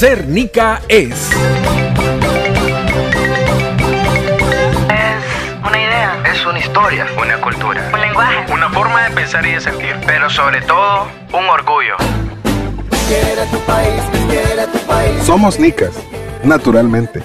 Ser Nica es. Es una idea, Es una historia, una cultura, un lenguaje, una forma de pensar y de sentir, pero sobre todo, un orgullo. Somos Nicas, naturalmente.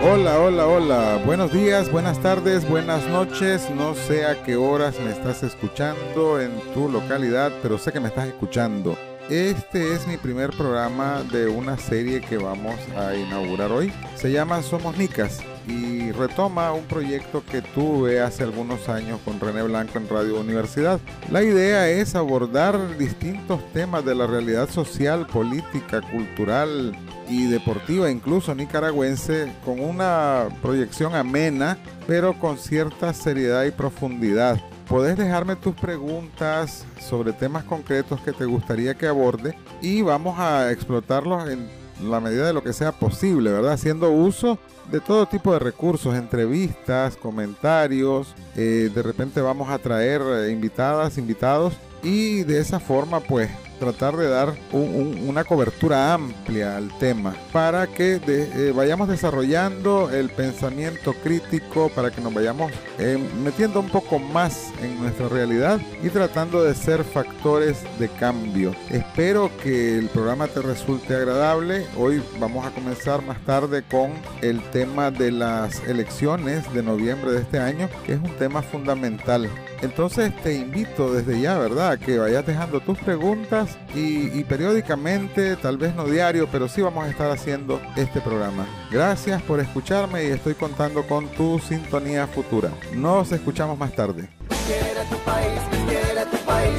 Hola, hola, hola. Buenos días, buenas tardes, buenas noches. No sé a qué horas me estás escuchando en tu localidad, pero sé que me estás escuchando. Este es mi primer programa de una serie que vamos a inaugurar hoy. Se llama Somos Nicas y retoma un proyecto que tuve hace algunos años con René Blanco en Radio Universidad. La idea es abordar distintos temas de la realidad social, política, cultural y deportiva, incluso nicaragüense, con una proyección amena, pero con cierta seriedad y profundidad. Podés dejarme tus preguntas sobre temas concretos que te gustaría que aborde y vamos a explotarlos en la medida de lo que sea posible, ¿verdad? Haciendo uso de todo tipo de recursos, entrevistas, comentarios, eh, de repente vamos a traer eh, invitadas, invitados y de esa forma pues tratar de dar un- un- una cobertura amplia al tema para que eh, vayamos desarrollando el pensamiento crítico, para que nos vayamos eh, metiendo un poco más en nuestra realidad y tratando de ser factores de cambio. Espero que el programa te resulte agradable. Hoy vamos a comenzar más tarde con el tema de las elecciones de noviembre de este año, que es un tema fundamental. Entonces te invito desde ya, ¿verdad? Que vayas dejando tus preguntas y, y periódicamente, tal vez no diario, pero sí vamos a estar haciendo este programa. Gracias por escucharme y estoy contando con tu sintonía futura. Nos escuchamos más tarde.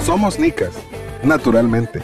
Somos Nicas, naturalmente.